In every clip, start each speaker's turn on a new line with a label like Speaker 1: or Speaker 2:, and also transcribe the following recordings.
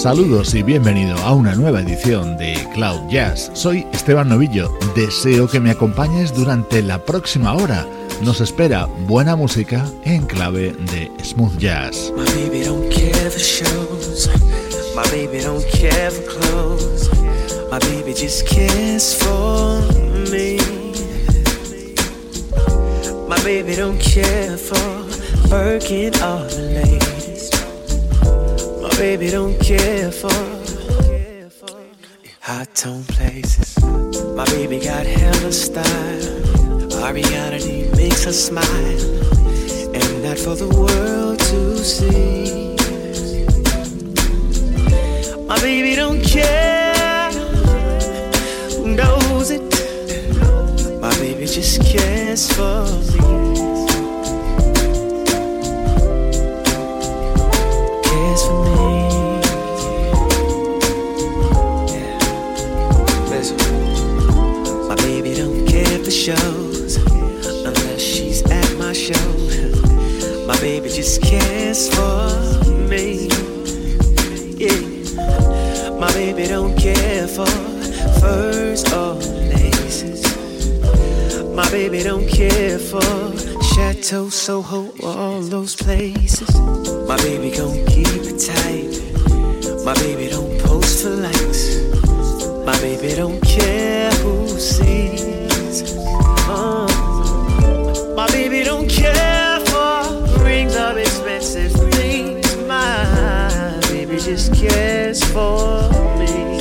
Speaker 1: Saludos y bienvenido a una nueva edición de Cloud Jazz. Soy Esteban Novillo. Deseo que me acompañes durante la próxima hora. Nos espera buena música en clave de smooth jazz.
Speaker 2: My baby don't care for working all. Baby don't care for hot tone places. My baby got hella style. Ariana makes her smile, and not for the world to see. My baby don't care knows it. My baby just cares for me. Cares for me. Yeah. My baby don't care for furs or laces. My baby don't care for Chateau, Soho, all those places. My baby gon' keep it tight. My baby don't post for likes. My baby don't care who sees. Oh. Expensive things. My baby just cares for me.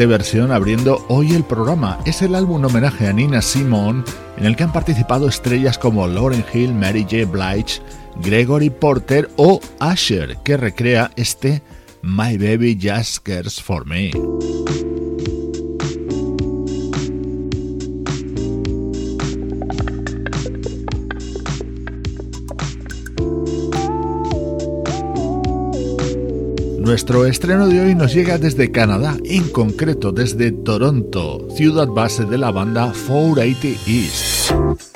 Speaker 1: Elegante versión abriendo hoy el programa. Es el álbum homenaje a Nina Simone en el que han participado estrellas como Lauren Hill, Mary J. Blige, Gregory Porter o Asher, que recrea este My Baby Just Cares for Me. Nuestro estreno de hoy nos llega desde Canadá, en concreto desde Toronto, ciudad base de la banda 480 East.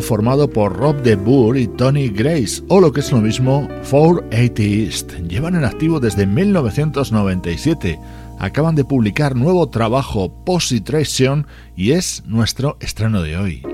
Speaker 1: Formado por Rob de Boer y Tony Grace, o lo que es lo mismo, 480 East. Llevan en activo desde 1997. Acaban de publicar nuevo trabajo, Positration, y es nuestro estreno de hoy.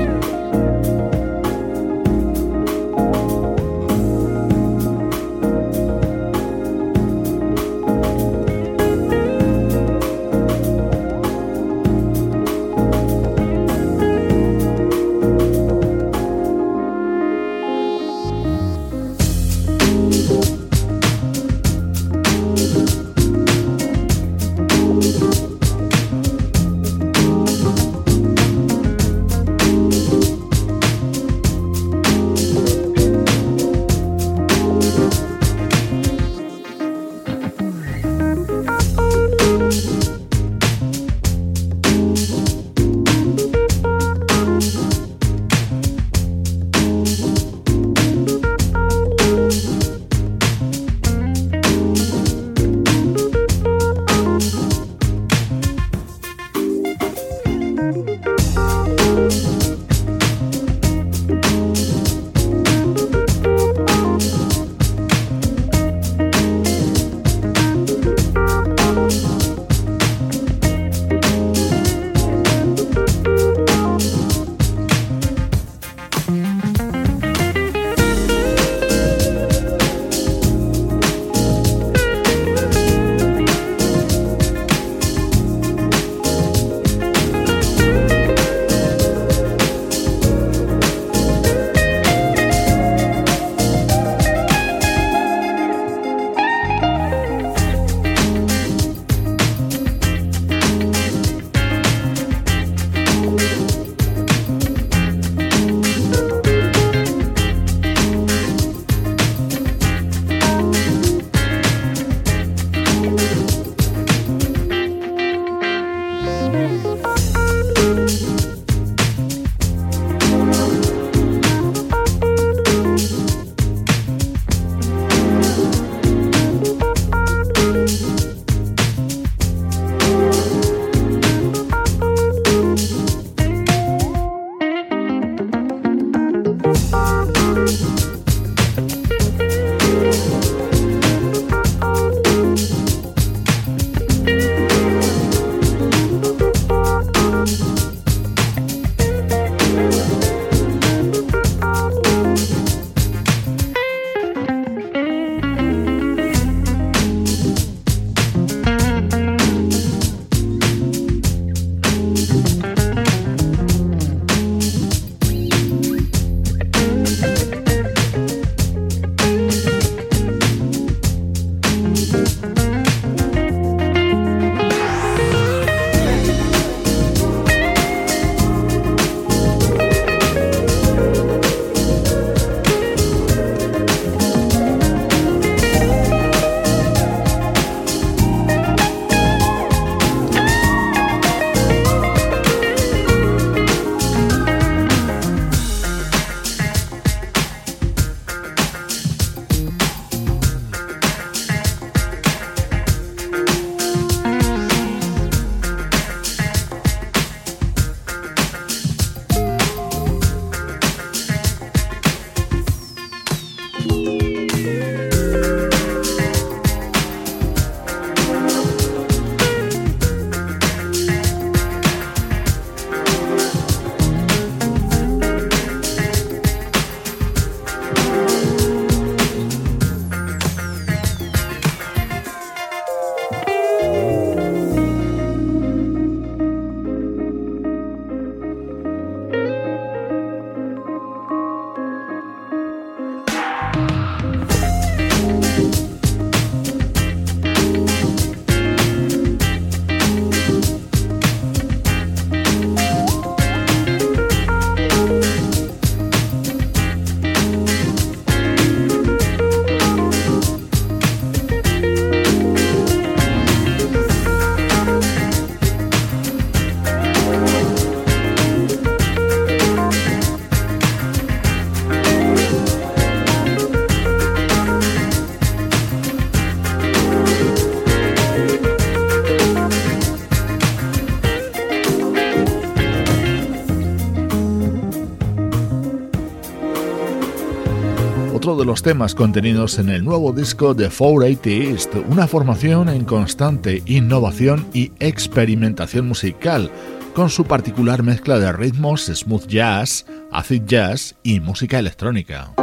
Speaker 1: De los temas contenidos en el nuevo disco de 480 East, una formación en constante innovación y experimentación musical, con su particular mezcla de ritmos, smooth jazz, acid jazz y música electrónica.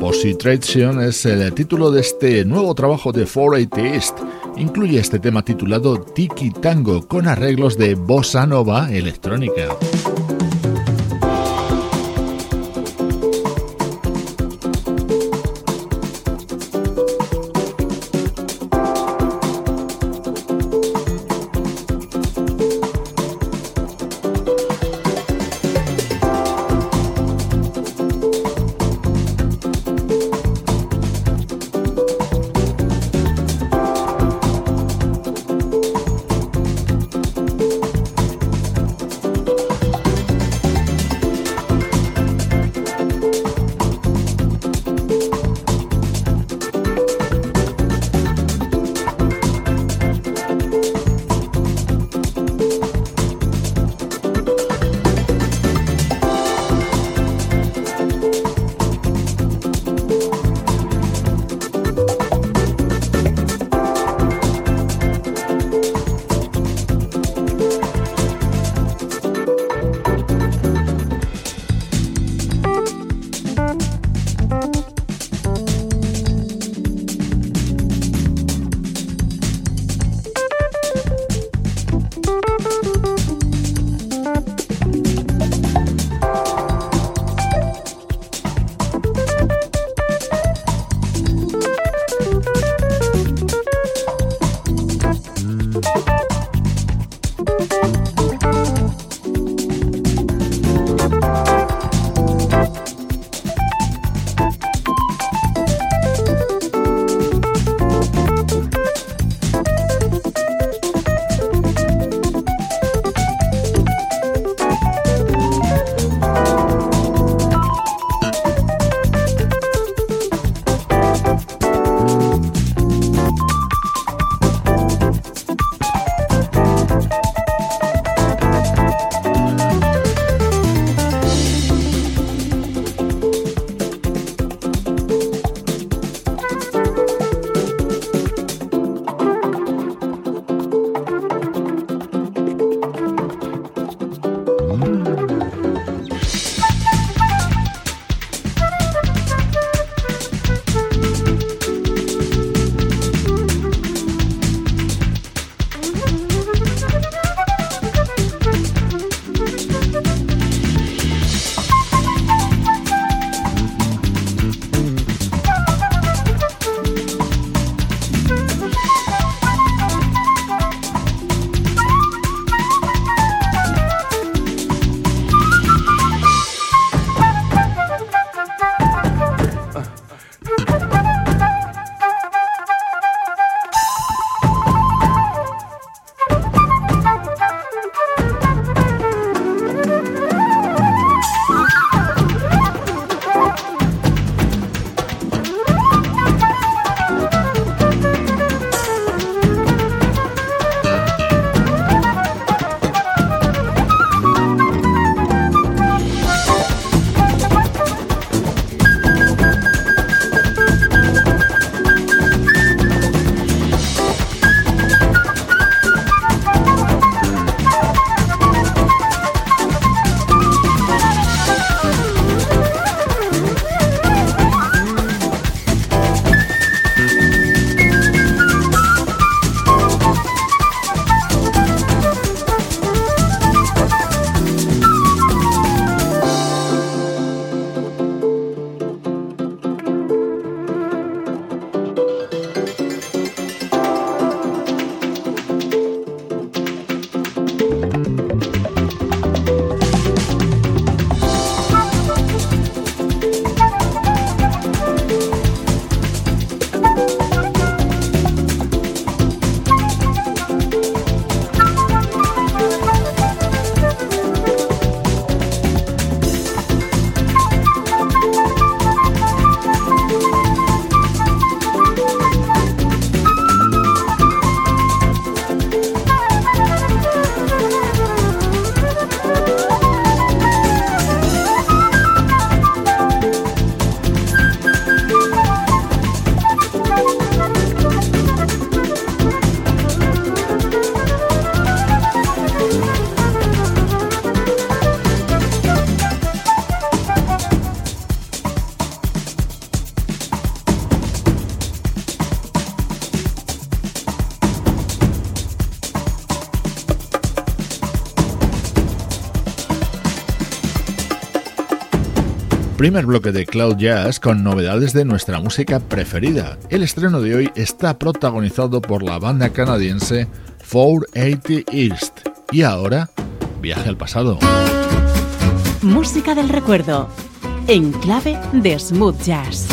Speaker 1: Positration es el título de este nuevo trabajo de 480 East. Incluye este tema titulado Tiki Tango con arreglos de bossa nova electrónica. Primer bloque de Cloud Jazz con novedades de nuestra música preferida. El estreno de hoy está protagonizado por la banda canadiense 480 East. Y ahora, viaje al pasado.
Speaker 3: Música del recuerdo, en clave de smooth jazz.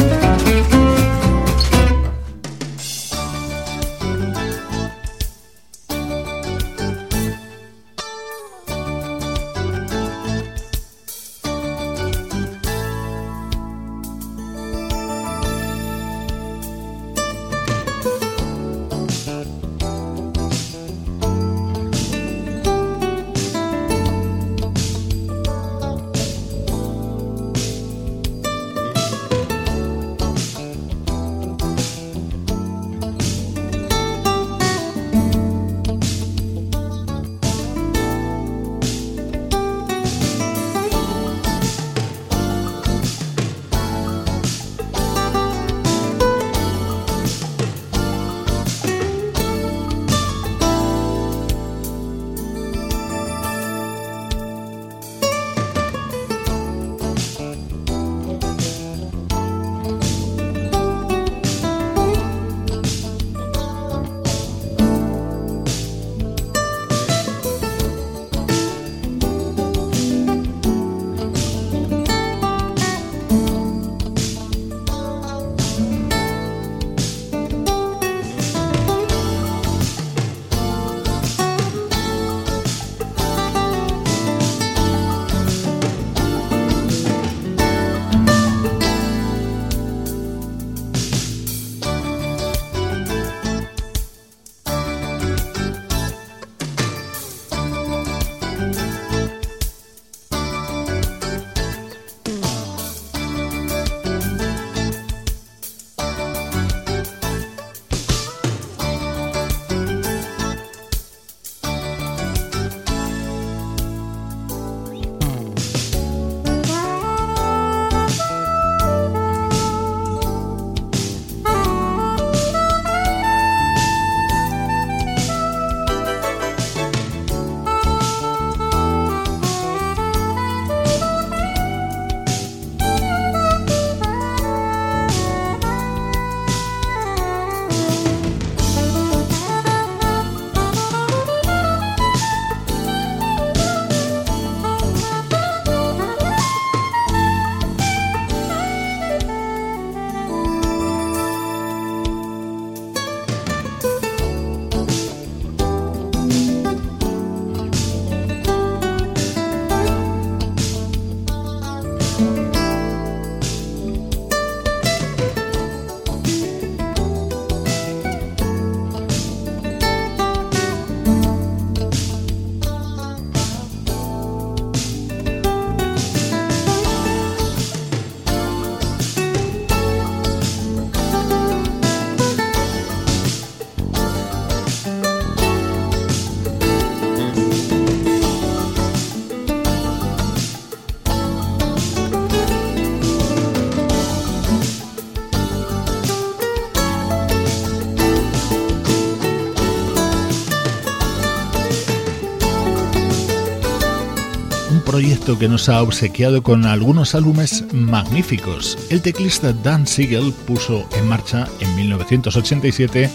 Speaker 1: Nos ha obsequiado con algunos álbumes magníficos. El teclista Dan Siegel puso en marcha en 1987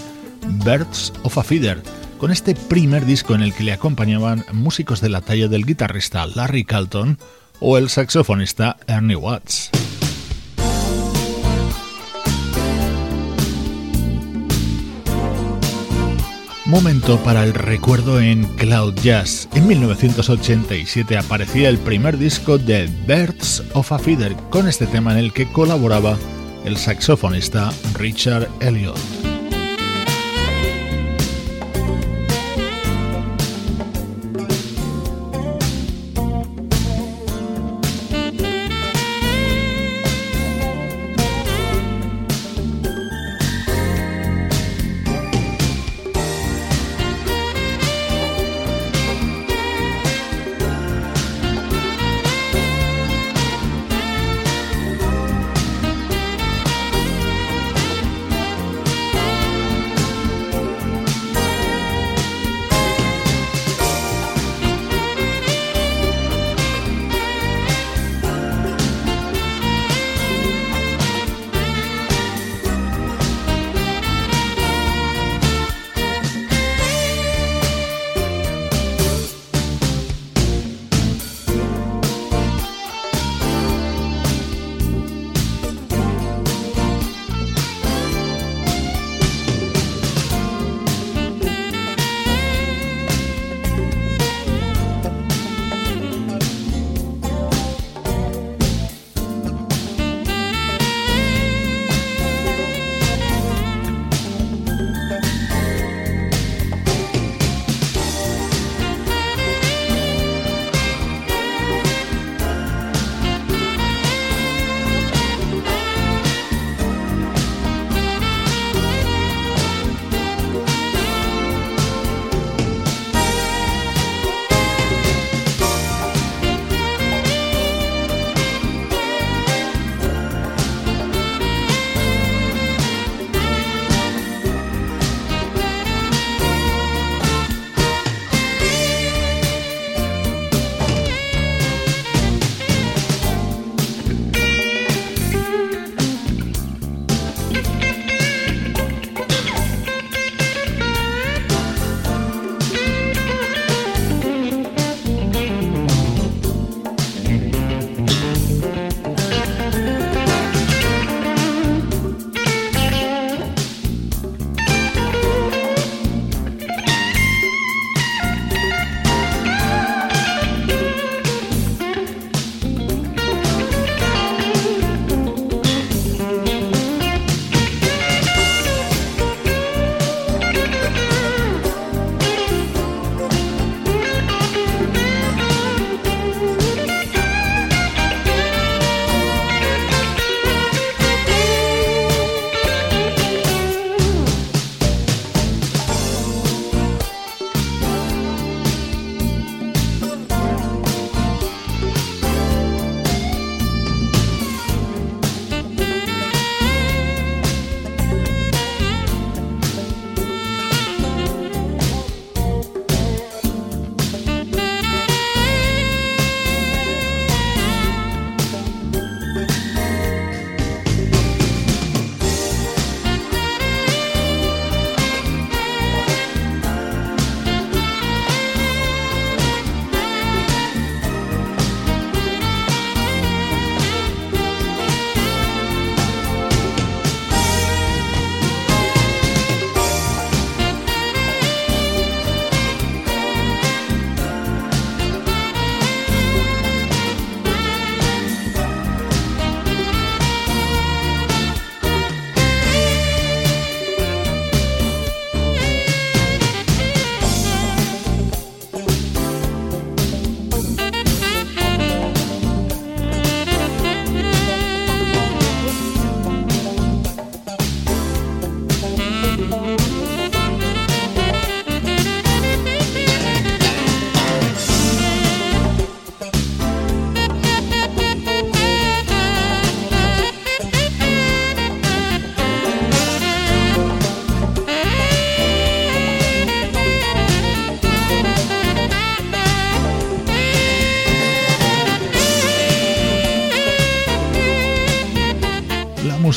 Speaker 1: Birds of a Feather, con este primer disco en el que le acompañaban músicos de la talla del guitarrista Larry Calton o el saxofonista Ernie Watts. Momento para el recuerdo en Cloud Jazz. En 1987 aparecía el primer disco de Birds of a Feather con este tema en el que colaboraba el saxofonista Richard Elliott.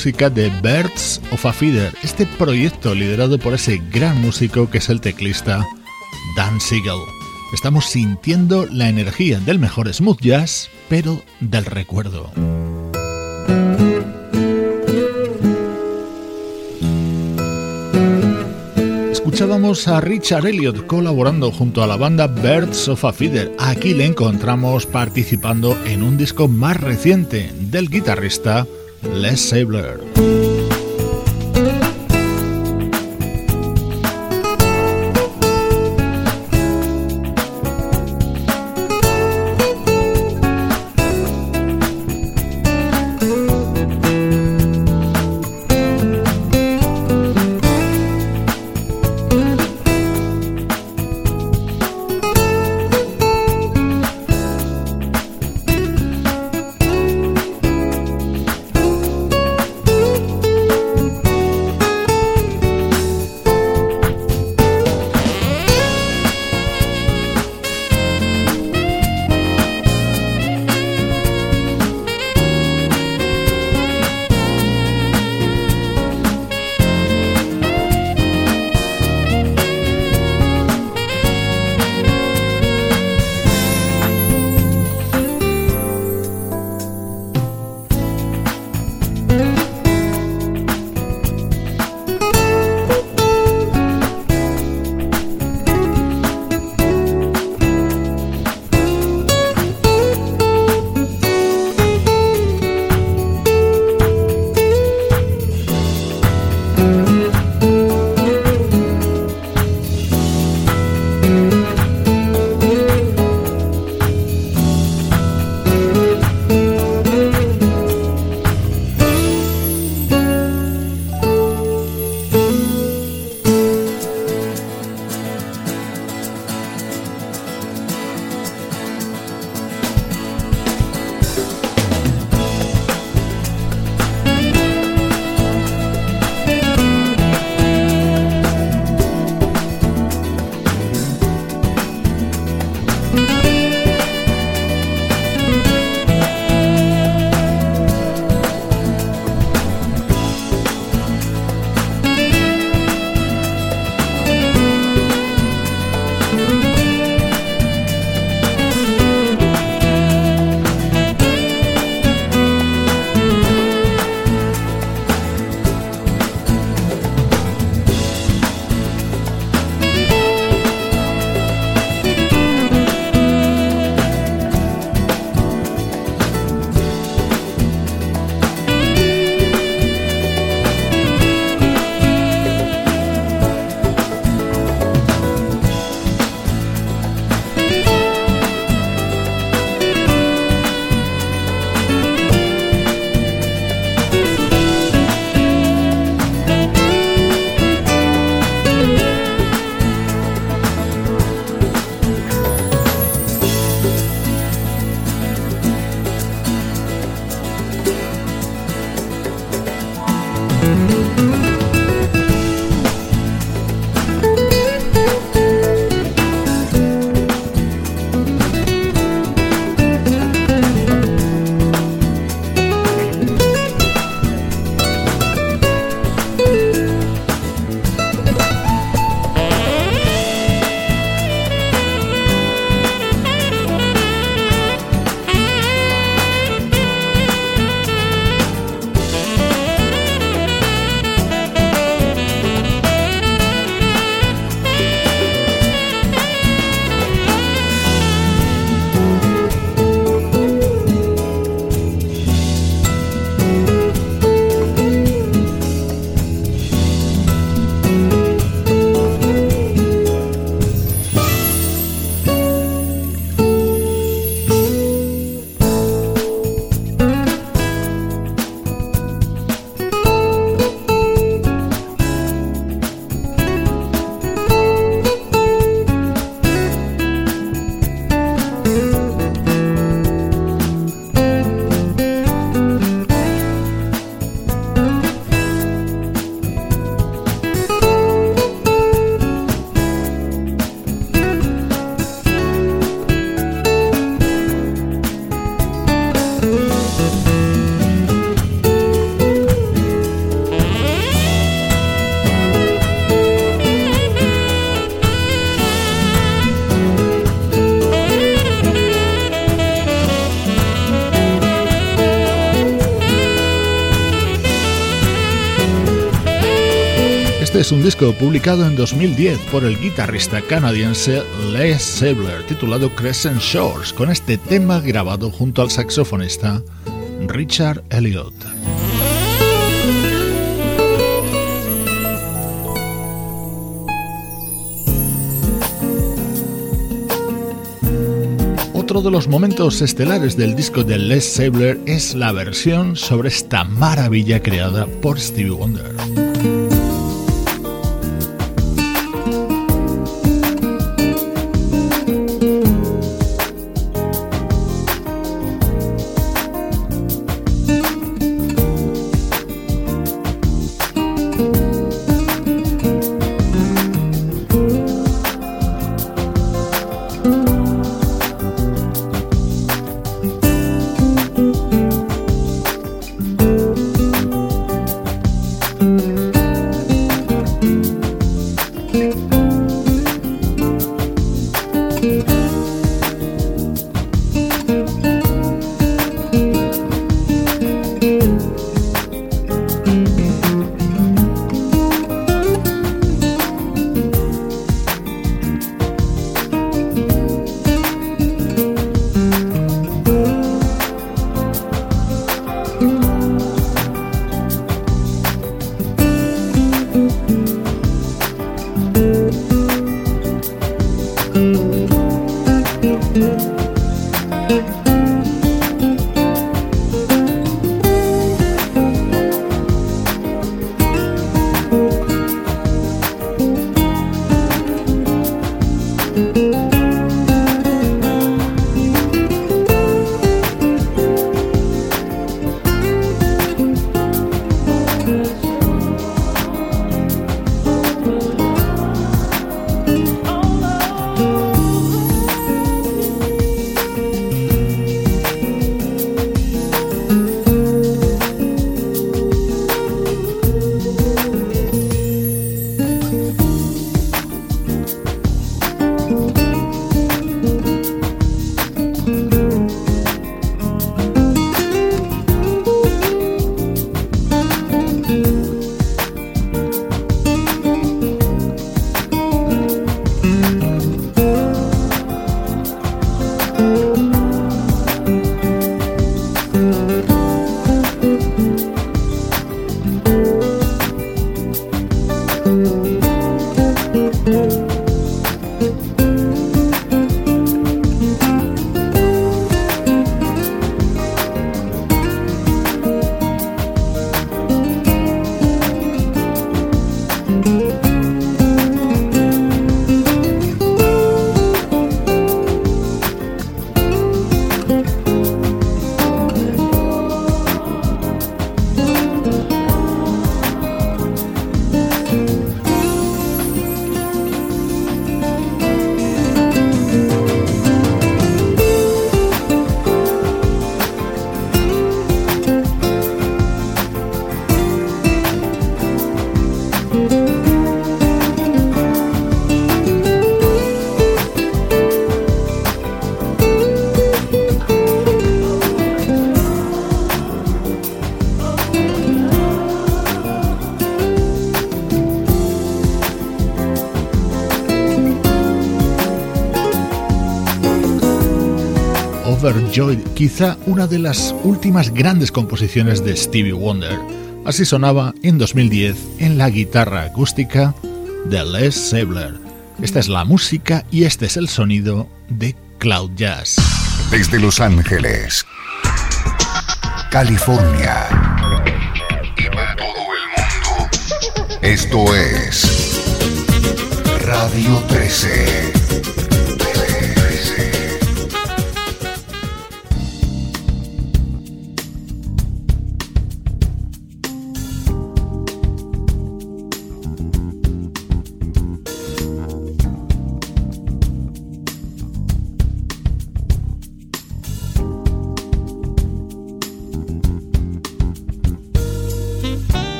Speaker 1: Música de Birds of a Feather, este proyecto liderado por ese gran músico que es el teclista Dan Siegel. Estamos sintiendo la energía del mejor smooth jazz, pero del recuerdo. escuchábamos a Richard Elliot colaborando junto a la banda Birds of a Feather. Aquí le encontramos participando en un disco más reciente del guitarrista Les Sabler. Publicado en 2010 por el guitarrista canadiense Les Sabler, titulado Crescent Shores, con este tema grabado junto al saxofonista Richard Elliot. Otro de los momentos estelares del disco de Les Sabler es la versión sobre esta maravilla creada por Stevie Wonder. Overjoyed, quizá una de las últimas grandes composiciones de Stevie Wonder. Así sonaba en 2010 en la guitarra acústica de Les Sabler. Esta es la música y este es el sonido de Cloud Jazz.
Speaker 4: Desde Los Ángeles, California y para todo el mundo, esto es Radio 13.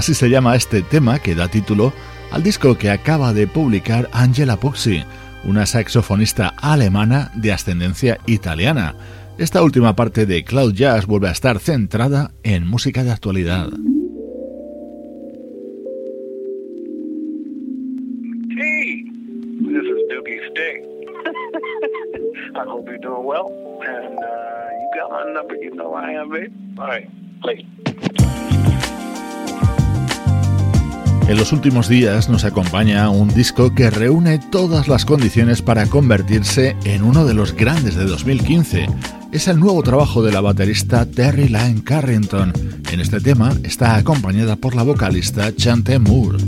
Speaker 5: Así se llama este tema que da título al disco que acaba de publicar Angela Puxi, una saxofonista alemana de ascendencia italiana. Esta última parte de Cloud Jazz vuelve a estar centrada en música de actualidad.
Speaker 6: I hope you're doing well, and uh, you got my number. You know I babe. All right.
Speaker 5: En los últimos días nos acompaña un disco que reúne todas las condiciones para convertirse en uno de los grandes de 2015. Es el nuevo trabajo de la baterista Terry Lane Carrington. En este tema está acompañada por la vocalista Chante Moore.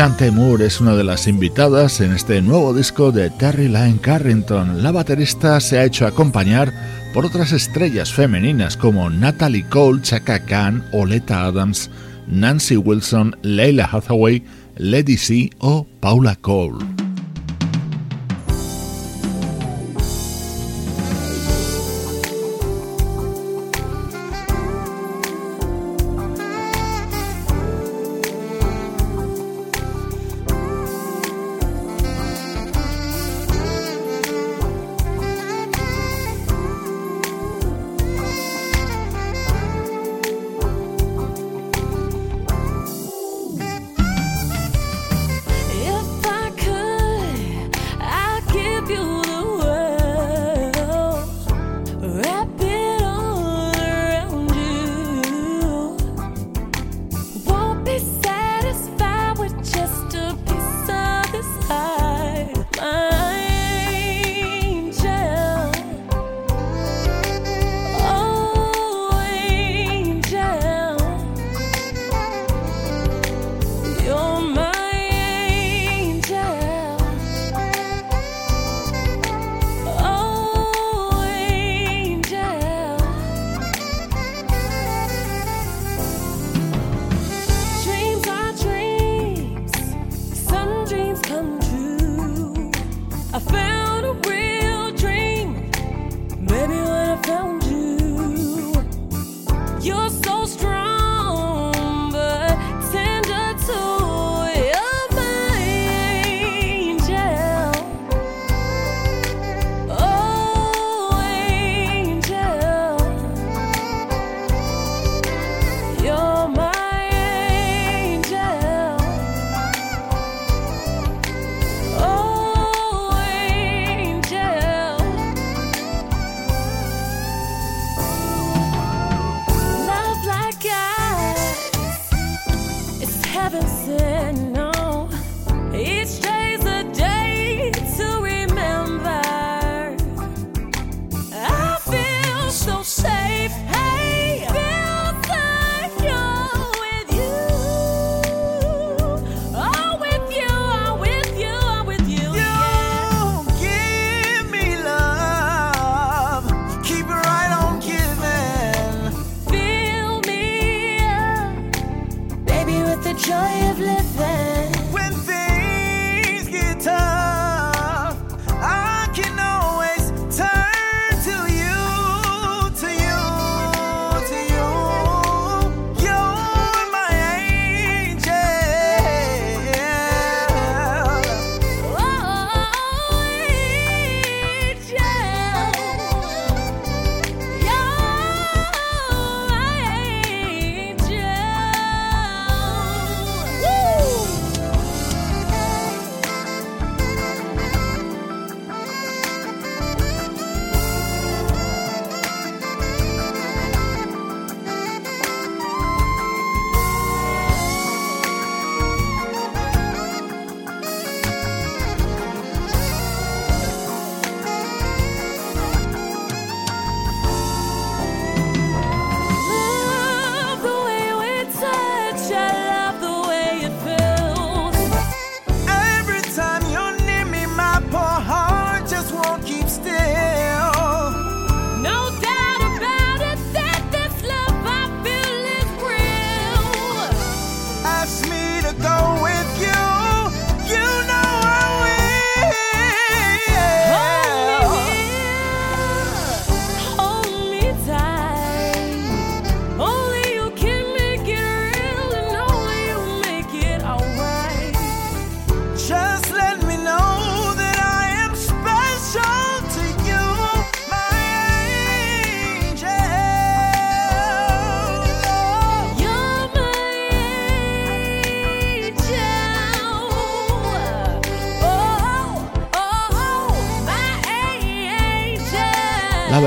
Speaker 7: Chante Moore es una de las invitadas en este nuevo disco de Terry Lyne Carrington. La baterista se ha hecho acompañar por otras estrellas femeninas como Natalie Cole, Chaka Khan, Oleta Adams, Nancy Wilson, Leila Hathaway, Lady C o Paula Cole.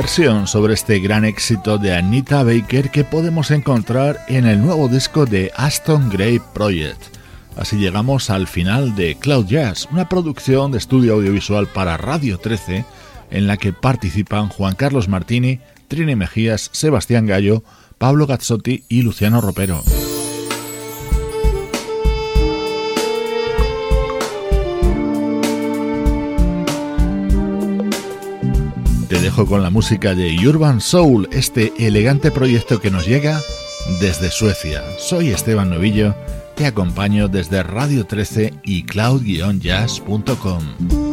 Speaker 7: Versión sobre este gran éxito de Anita Baker que podemos encontrar en el nuevo disco de Aston Gray Project. Así llegamos al final de Cloud Jazz, una producción de estudio audiovisual para Radio 13 en la que participan Juan Carlos Martini, Trini Mejías, Sebastián Gallo, Pablo Gazzotti y Luciano Ropero.
Speaker 1: Dejo con la música de Urban Soul, este elegante proyecto que nos llega desde Suecia. Soy Esteban Novillo, te acompaño desde Radio 13 y cloud-jazz.com.